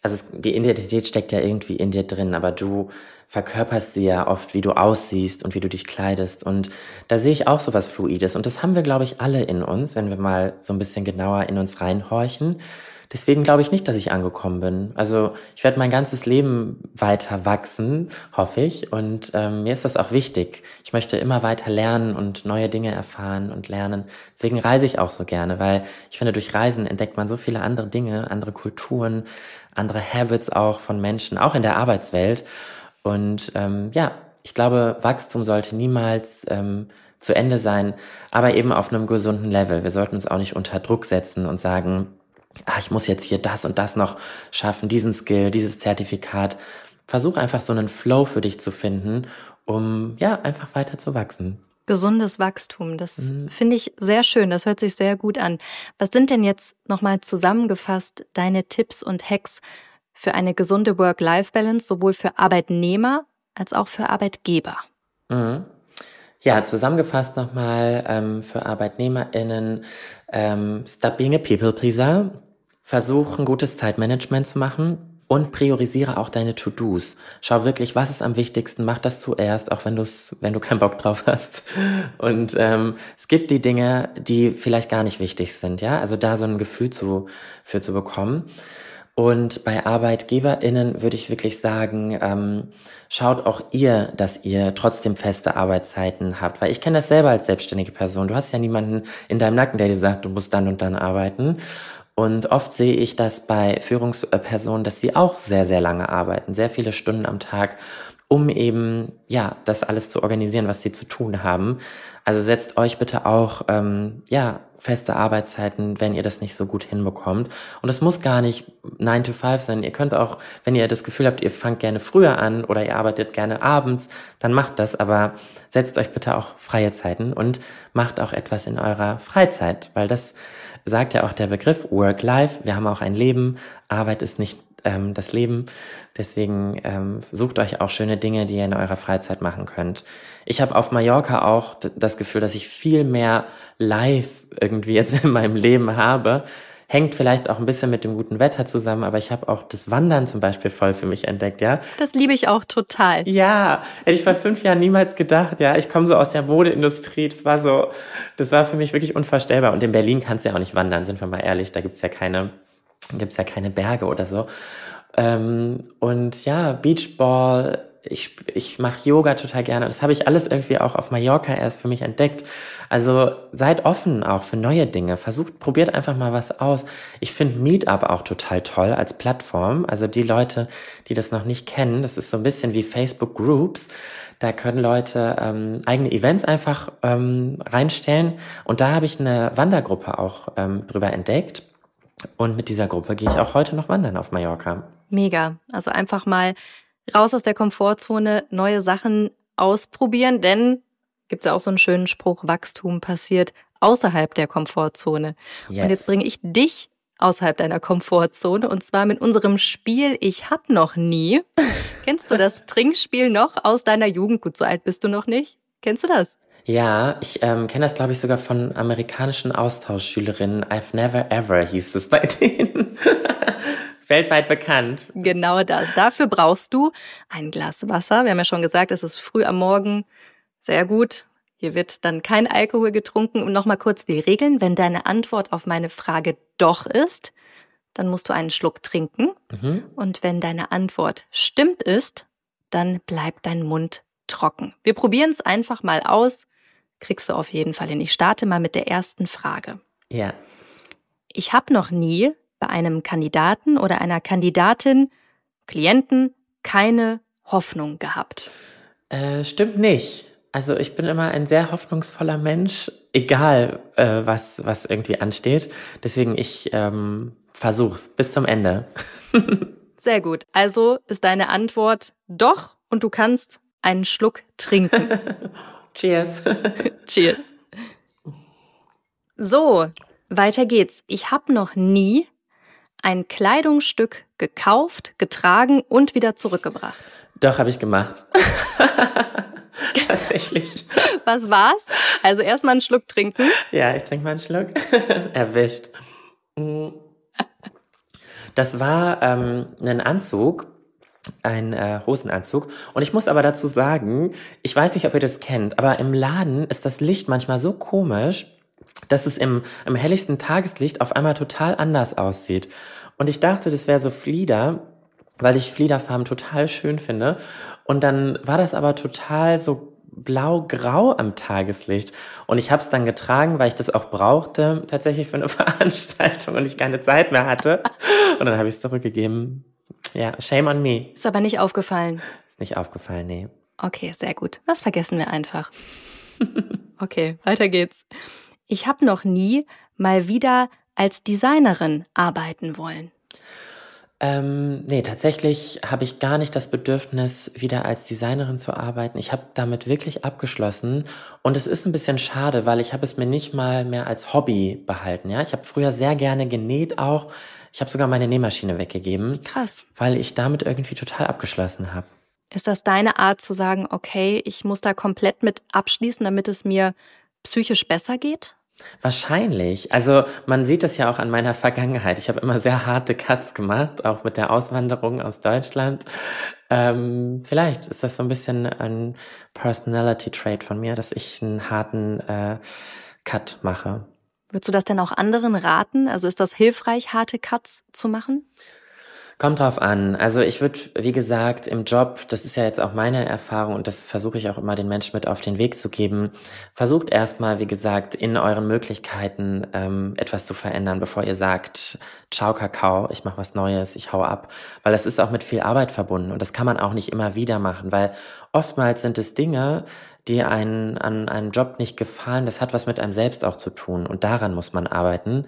S2: also die Identität steckt ja irgendwie in dir drin, aber du verkörperst sie ja oft, wie du aussiehst und wie du dich kleidest. Und da sehe ich auch so was Fluides. Und das haben wir, glaube ich, alle in uns, wenn wir mal so ein bisschen genauer in uns reinhorchen. Deswegen glaube ich nicht, dass ich angekommen bin. Also ich werde mein ganzes Leben weiter wachsen, hoffe ich. Und ähm, mir ist das auch wichtig. Ich möchte immer weiter lernen und neue Dinge erfahren und lernen. Deswegen reise ich auch so gerne, weil ich finde, durch Reisen entdeckt man so viele andere Dinge, andere Kulturen, andere Habits auch von Menschen, auch in der Arbeitswelt. Und ähm, ja, ich glaube, Wachstum sollte niemals ähm, zu Ende sein, aber eben auf einem gesunden Level. Wir sollten uns auch nicht unter Druck setzen und sagen, ah, ich muss jetzt hier das und das noch schaffen, diesen Skill, dieses Zertifikat. Versuch einfach so einen Flow für dich zu finden, um ja einfach weiter zu wachsen.
S3: Gesundes Wachstum, das mhm. finde ich sehr schön, das hört sich sehr gut an. Was sind denn jetzt nochmal zusammengefasst deine Tipps und Hacks für eine gesunde Work-Life-Balance, sowohl für Arbeitnehmer als auch für Arbeitgeber?
S2: Mhm. Ja, zusammengefasst nochmal ähm, für ArbeitnehmerInnen, ähm, stop being a people pleaser, versuch ein gutes Zeitmanagement zu machen und priorisiere auch deine To-Dos. Schau wirklich, was ist am wichtigsten, mach das zuerst, auch wenn, du's, wenn du keinen Bock drauf hast. Und ähm, es gibt die Dinge, die vielleicht gar nicht wichtig sind, ja. Also da so ein Gefühl zu, für zu bekommen. Und bei ArbeitgeberInnen würde ich wirklich sagen, ähm, schaut auch ihr, dass ihr trotzdem feste Arbeitszeiten habt. Weil ich kenne das selber als selbstständige Person. Du hast ja niemanden in deinem Nacken, der dir sagt, du musst dann und dann arbeiten. Und oft sehe ich das bei Führungspersonen, dass sie auch sehr, sehr lange arbeiten, sehr viele Stunden am Tag, um eben, ja, das alles zu organisieren, was sie zu tun haben. Also setzt euch bitte auch, ähm, ja, feste Arbeitszeiten, wenn ihr das nicht so gut hinbekommt. Und es muss gar nicht 9 to 5 sein. Ihr könnt auch, wenn ihr das Gefühl habt, ihr fangt gerne früher an oder ihr arbeitet gerne abends, dann macht das. Aber setzt euch bitte auch freie Zeiten und macht auch etwas in eurer Freizeit, weil das sagt ja auch der Begriff Work-Life. Wir haben auch ein Leben. Arbeit ist nicht ähm, das Leben. Deswegen ähm, sucht euch auch schöne Dinge, die ihr in eurer Freizeit machen könnt. Ich habe auf Mallorca auch das Gefühl, dass ich viel mehr live irgendwie jetzt in meinem Leben habe. Hängt vielleicht auch ein bisschen mit dem guten Wetter zusammen, aber ich habe auch das Wandern zum Beispiel voll für mich entdeckt, ja.
S3: Das liebe ich auch total.
S2: Ja, hätte ich vor fünf Jahren niemals gedacht, ja. Ich komme so aus der Modeindustrie, das war so, das war für mich wirklich unvorstellbar. Und in Berlin kannst du ja auch nicht wandern, sind wir mal ehrlich, da gibt's ja keine, gibt's ja keine Berge oder so. Ähm, und ja, Beachball, ich, ich mache Yoga total gerne. Das habe ich alles irgendwie auch auf Mallorca erst für mich entdeckt. Also seid offen auch für neue Dinge. Versucht, probiert einfach mal was aus. Ich finde Meetup auch total toll als Plattform. Also die Leute, die das noch nicht kennen, das ist so ein bisschen wie Facebook Groups. Da können Leute ähm, eigene Events einfach ähm, reinstellen. Und da habe ich eine Wandergruppe auch ähm, drüber entdeckt. Und mit dieser Gruppe gehe ich auch heute noch wandern auf Mallorca.
S3: Mega. Also einfach mal raus aus der Komfortzone, neue Sachen ausprobieren, denn gibt es ja auch so einen schönen Spruch, Wachstum passiert außerhalb der Komfortzone. Yes. Und jetzt bringe ich dich außerhalb deiner Komfortzone und zwar mit unserem Spiel Ich hab noch nie. <laughs> Kennst du das Trinkspiel noch aus deiner Jugend? Gut, so alt bist du noch nicht. Kennst du das?
S2: Ja, ich ähm, kenne das, glaube ich, sogar von amerikanischen Austauschschülerinnen. I've never ever hieß es bei denen. <laughs> weltweit bekannt.
S3: Genau das. Dafür brauchst du ein Glas Wasser. Wir haben ja schon gesagt, es ist früh am Morgen. Sehr gut. Hier wird dann kein Alkohol getrunken. Und nochmal kurz die Regeln. Wenn deine Antwort auf meine Frage doch ist, dann musst du einen Schluck trinken. Mhm. Und wenn deine Antwort stimmt ist, dann bleibt dein Mund trocken. Wir probieren es einfach mal aus. Kriegst du auf jeden Fall hin. Ich starte mal mit der ersten Frage.
S2: Ja.
S3: Ich habe noch nie bei einem Kandidaten oder einer Kandidatin, Klienten, keine Hoffnung gehabt?
S2: Äh, stimmt nicht. Also ich bin immer ein sehr hoffnungsvoller Mensch, egal äh, was, was irgendwie ansteht. Deswegen ich ähm, versuch's bis zum Ende. <laughs>
S3: sehr gut. Also ist deine Antwort doch und du kannst einen Schluck trinken. <laughs>
S2: Cheers. <laughs>
S3: Cheers. So, weiter geht's. Ich habe noch nie ein Kleidungsstück gekauft, getragen und wieder zurückgebracht?
S2: Doch, habe ich gemacht. <laughs> Tatsächlich.
S3: Was war's? Also erstmal einen Schluck trinken.
S2: Ja, ich trinke mal einen Schluck. <laughs> Erwischt. Mm. Das war ähm, ein Anzug, ein äh, Hosenanzug. Und ich muss aber dazu sagen, ich weiß nicht, ob ihr das kennt, aber im Laden ist das Licht manchmal so komisch, dass es im, im helligsten Tageslicht auf einmal total anders aussieht. Und ich dachte, das wäre so Flieder, weil ich Fliederfarben total schön finde. Und dann war das aber total so blau-grau am Tageslicht. Und ich habe es dann getragen, weil ich das auch brauchte, tatsächlich für eine <laughs> Veranstaltung und ich keine Zeit mehr hatte. Und dann habe ich es zurückgegeben. Ja, shame on me.
S3: Ist aber nicht aufgefallen.
S2: Ist nicht aufgefallen, nee.
S3: Okay, sehr gut. Das vergessen wir einfach. <laughs> okay, weiter geht's. Ich habe noch nie mal wieder als Designerin arbeiten wollen.
S2: Ähm, nee, tatsächlich habe ich gar nicht das Bedürfnis, wieder als Designerin zu arbeiten. Ich habe damit wirklich abgeschlossen und es ist ein bisschen schade, weil ich habe es mir nicht mal mehr als Hobby behalten. Ja, ich habe früher sehr gerne genäht auch. Ich habe sogar meine Nähmaschine weggegeben.
S3: Krass.
S2: Weil ich damit irgendwie total abgeschlossen habe.
S3: Ist das deine Art zu sagen, okay, ich muss da komplett mit abschließen, damit es mir psychisch besser geht?
S2: Wahrscheinlich. Also man sieht es ja auch an meiner Vergangenheit. Ich habe immer sehr harte Cuts gemacht, auch mit der Auswanderung aus Deutschland. Ähm, vielleicht ist das so ein bisschen ein Personality Trait von mir, dass ich einen harten äh, Cut mache.
S3: Würdest du das denn auch anderen raten? Also ist das hilfreich, harte Cuts zu machen?
S2: Kommt drauf an. Also ich würde, wie gesagt, im Job, das ist ja jetzt auch meine Erfahrung und das versuche ich auch immer den Menschen mit auf den Weg zu geben. Versucht erstmal, wie gesagt, in euren Möglichkeiten ähm, etwas zu verändern, bevor ihr sagt, ciao Kakao, ich mache was Neues, ich hau ab. Weil es ist auch mit viel Arbeit verbunden und das kann man auch nicht immer wieder machen, weil oftmals sind es Dinge, die einen an einem Job nicht gefallen, das hat was mit einem selbst auch zu tun und daran muss man arbeiten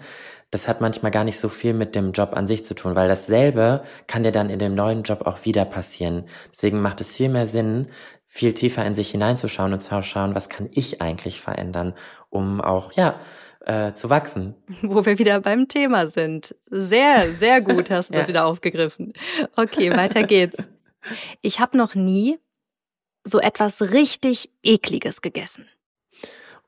S2: das hat manchmal gar nicht so viel mit dem Job an sich zu tun, weil dasselbe kann dir dann in dem neuen Job auch wieder passieren. Deswegen macht es viel mehr Sinn, viel tiefer in sich hineinzuschauen und zu schauen, was kann ich eigentlich verändern, um auch, ja, äh, zu wachsen. <laughs>
S3: Wo wir wieder beim Thema sind. Sehr, sehr gut <laughs> hast du ja. das wieder aufgegriffen. Okay, weiter geht's. Ich habe noch nie so etwas richtig ekliges gegessen.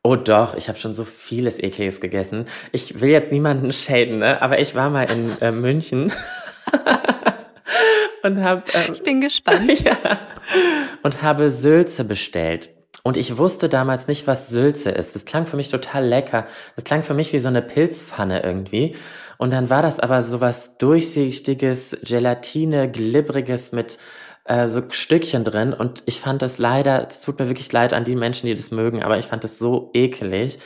S2: Oh doch, ich habe schon so vieles Ekliges gegessen. Ich will jetzt niemanden schäden, ne? aber ich war mal in äh, München <laughs> und habe.
S3: Ähm, ich bin gespannt. <laughs>
S2: ja, und habe Sülze bestellt. Und ich wusste damals nicht, was Sülze ist. Das klang für mich total lecker. Das klang für mich wie so eine Pilzpfanne irgendwie. Und dann war das aber so was durchsichtiges, Gelatine, glibbriges mit äh, so Stückchen drin und ich fand das leider, es tut mir wirklich leid an die Menschen, die das mögen, aber ich fand das so ekelig.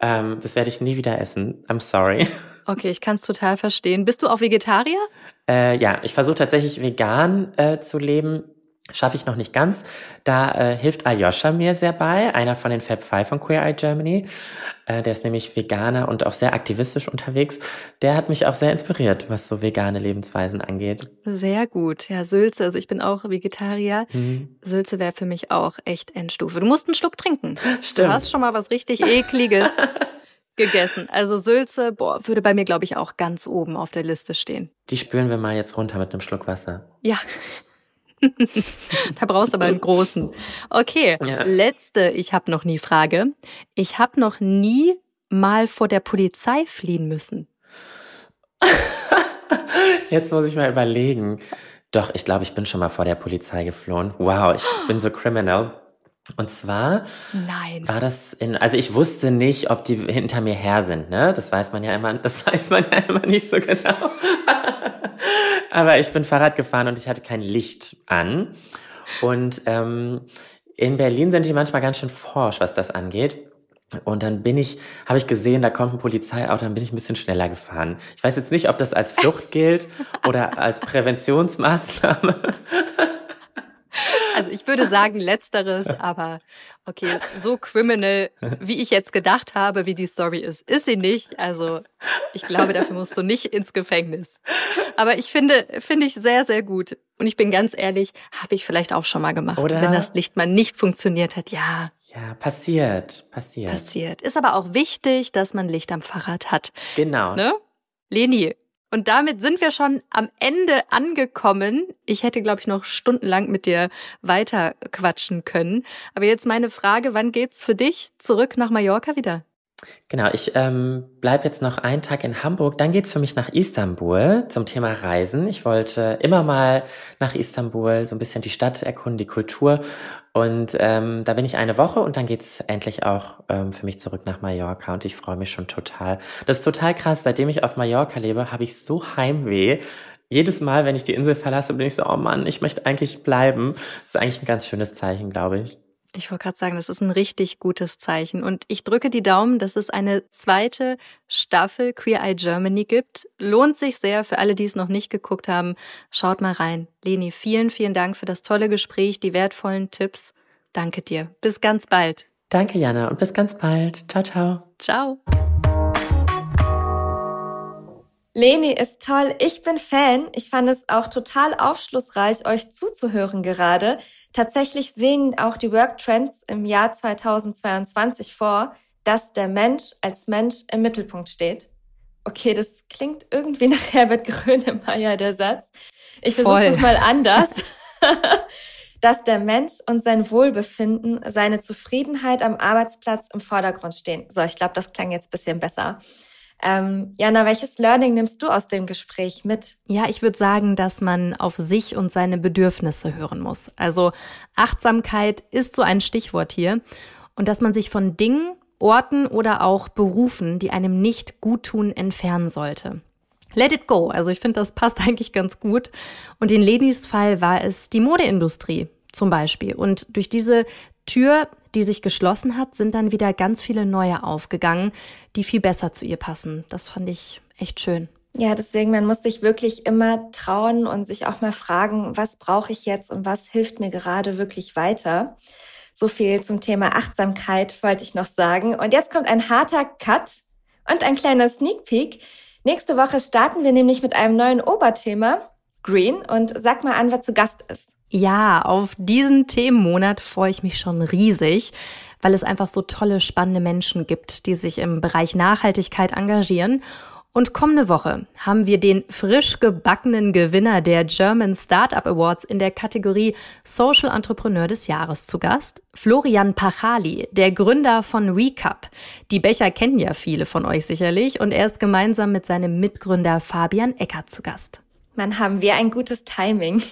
S2: Ähm, das werde ich nie wieder essen. I'm sorry. <laughs>
S3: Okay, ich kann es total verstehen. Bist du auch Vegetarier?
S2: Äh, ja, ich versuche tatsächlich vegan äh, zu leben. Schaffe ich noch nicht ganz. Da äh, hilft Aljoscha mir sehr bei, einer von den Fab Five von Queer Eye Germany. Äh, der ist nämlich Veganer und auch sehr aktivistisch unterwegs. Der hat mich auch sehr inspiriert, was so vegane Lebensweisen angeht.
S3: Sehr gut. Ja, Sülze, also ich bin auch Vegetarier. Mhm. Sülze wäre für mich auch echt Endstufe. Du musst einen Schluck trinken. <laughs>
S2: Stimmt.
S3: Du hast schon mal was richtig ekliges <laughs> gegessen. Also Sülze, boah, würde bei mir glaube ich auch ganz oben auf der Liste stehen.
S2: Die spüren wir mal jetzt runter mit einem Schluck Wasser.
S3: Ja. <laughs> da brauchst du aber einen großen. Okay, ja. letzte Ich habe noch nie Frage. Ich habe noch nie mal vor der Polizei fliehen müssen. <laughs>
S2: Jetzt muss ich mal überlegen. Doch, ich glaube, ich bin schon mal vor der Polizei geflohen. Wow, ich bin so criminal. Und zwar
S3: Nein.
S2: war das in, also ich wusste nicht, ob die hinter mir her sind, ne? Das weiß man ja immer, das <laughs> weiß man ja immer nicht so genau. Aber ich bin Fahrrad gefahren und ich hatte kein Licht an. Und ähm, in Berlin sind die manchmal ganz schön forsch, was das angeht. Und dann bin ich, habe ich gesehen, da kommt ein Polizeiauto, dann bin ich ein bisschen schneller gefahren. Ich weiß jetzt nicht, ob das als Flucht gilt <laughs> oder als Präventionsmaßnahme.
S3: Also ich würde sagen letzteres, <laughs> aber okay, so criminal, wie ich jetzt gedacht habe, wie die Story ist, ist sie nicht. Also ich glaube, dafür musst du nicht ins Gefängnis. Aber ich finde, finde ich sehr, sehr gut. Und ich bin ganz ehrlich, habe ich vielleicht auch schon mal gemacht. Oder? Wenn das Licht mal nicht funktioniert hat, ja.
S2: Ja, passiert, passiert.
S3: Passiert. Ist aber auch wichtig, dass man Licht am Fahrrad hat.
S2: Genau.
S3: Ne? Leni, und damit sind wir schon am Ende angekommen. Ich hätte, glaube ich, noch stundenlang mit dir weiter quatschen können. Aber jetzt meine Frage, wann geht's für dich zurück nach Mallorca wieder?
S2: Genau, ich ähm, bleibe jetzt noch einen Tag in Hamburg. Dann geht's für mich nach Istanbul zum Thema Reisen. Ich wollte immer mal nach Istanbul, so ein bisschen die Stadt erkunden, die Kultur. Und ähm, da bin ich eine Woche und dann geht's endlich auch ähm, für mich zurück nach Mallorca und ich freue mich schon total. Das ist total krass. Seitdem ich auf Mallorca lebe, habe ich so Heimweh. Jedes Mal, wenn ich die Insel verlasse, bin ich so, oh Mann, ich möchte eigentlich bleiben. Das ist eigentlich ein ganz schönes Zeichen, glaube ich.
S3: Ich wollte gerade sagen, das ist ein richtig gutes Zeichen. Und ich drücke die Daumen, dass es eine zweite Staffel Queer Eye Germany gibt. Lohnt sich sehr für alle, die es noch nicht geguckt haben. Schaut mal rein. Leni, vielen, vielen Dank für das tolle Gespräch, die wertvollen Tipps. Danke dir. Bis ganz bald.
S2: Danke, Jana, und bis ganz bald. Ciao, ciao.
S3: Ciao.
S4: Leni ist toll. Ich bin Fan. Ich fand es auch total aufschlussreich, euch zuzuhören gerade. Tatsächlich sehen auch die Work Trends im Jahr 2022 vor, dass der Mensch als Mensch im Mittelpunkt steht. Okay, das klingt irgendwie <laughs> nach Herbert Grönemeyer, der Satz. Ich versuche es mal anders. <laughs> dass der Mensch und sein Wohlbefinden, seine Zufriedenheit am Arbeitsplatz im Vordergrund stehen. So, ich glaube, das klang jetzt ein bisschen besser. Ähm, Jana, welches Learning nimmst du aus dem Gespräch mit?
S3: Ja, ich würde sagen, dass man auf sich und seine Bedürfnisse hören muss. Also Achtsamkeit ist so ein Stichwort hier. Und dass man sich von Dingen, Orten oder auch Berufen, die einem nicht gut tun, entfernen sollte. Let it go. Also ich finde, das passt <laughs> eigentlich ganz gut. Und in Lenis Fall war es die Modeindustrie zum Beispiel. Und durch diese Tür, die sich geschlossen hat, sind dann wieder ganz viele neue aufgegangen, die viel besser zu ihr passen. Das fand ich echt schön.
S4: Ja, deswegen, man muss sich wirklich immer trauen und sich auch mal fragen, was brauche ich jetzt und was hilft mir gerade wirklich weiter. So viel zum Thema Achtsamkeit wollte ich noch sagen. Und jetzt kommt ein harter Cut und ein kleiner Sneak Peek. Nächste Woche starten wir nämlich mit einem neuen Oberthema, Green. Und sag mal an, wer zu Gast ist.
S3: Ja, auf diesen Themenmonat freue ich mich schon riesig, weil es einfach so tolle, spannende Menschen gibt, die sich im Bereich Nachhaltigkeit engagieren. Und kommende Woche haben wir den frisch gebackenen Gewinner der German Startup Awards in der Kategorie Social Entrepreneur des Jahres zu Gast. Florian Pachali, der Gründer von Recap. Die Becher kennen ja viele von euch sicherlich und er ist gemeinsam mit seinem Mitgründer Fabian Eckert zu Gast.
S4: Man haben wir ein gutes Timing.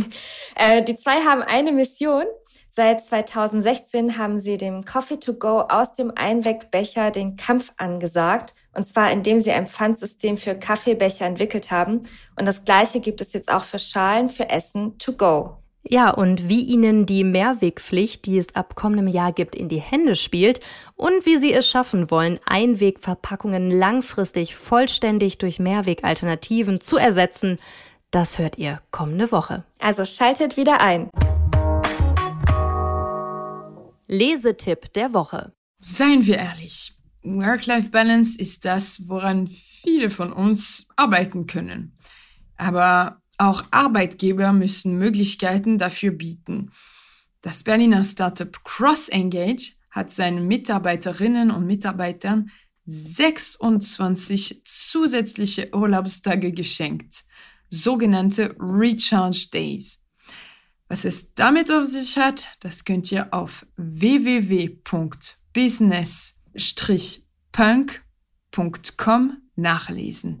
S4: <laughs> äh, die zwei haben eine Mission. Seit 2016 haben sie dem Coffee to Go aus dem Einwegbecher den Kampf angesagt. Und zwar indem sie ein Pfandsystem für Kaffeebecher entwickelt haben. Und das gleiche gibt es jetzt auch für Schalen für Essen to go.
S3: Ja, und wie Ihnen die Mehrwegpflicht, die es ab kommendem Jahr gibt, in die Hände spielt und wie Sie es schaffen wollen, Einwegverpackungen langfristig vollständig durch Mehrwegalternativen zu ersetzen, das hört ihr kommende Woche.
S4: Also schaltet wieder ein.
S3: Lesetipp der Woche.
S1: Seien wir ehrlich, Work-Life-Balance ist das, woran viele von uns arbeiten können. Aber auch Arbeitgeber müssen Möglichkeiten dafür bieten. Das Berliner Startup CrossEngage hat seinen Mitarbeiterinnen und Mitarbeitern 26 zusätzliche Urlaubstage geschenkt, sogenannte Recharge Days. Was es damit auf sich hat, das könnt ihr auf www.business-punk.com nachlesen.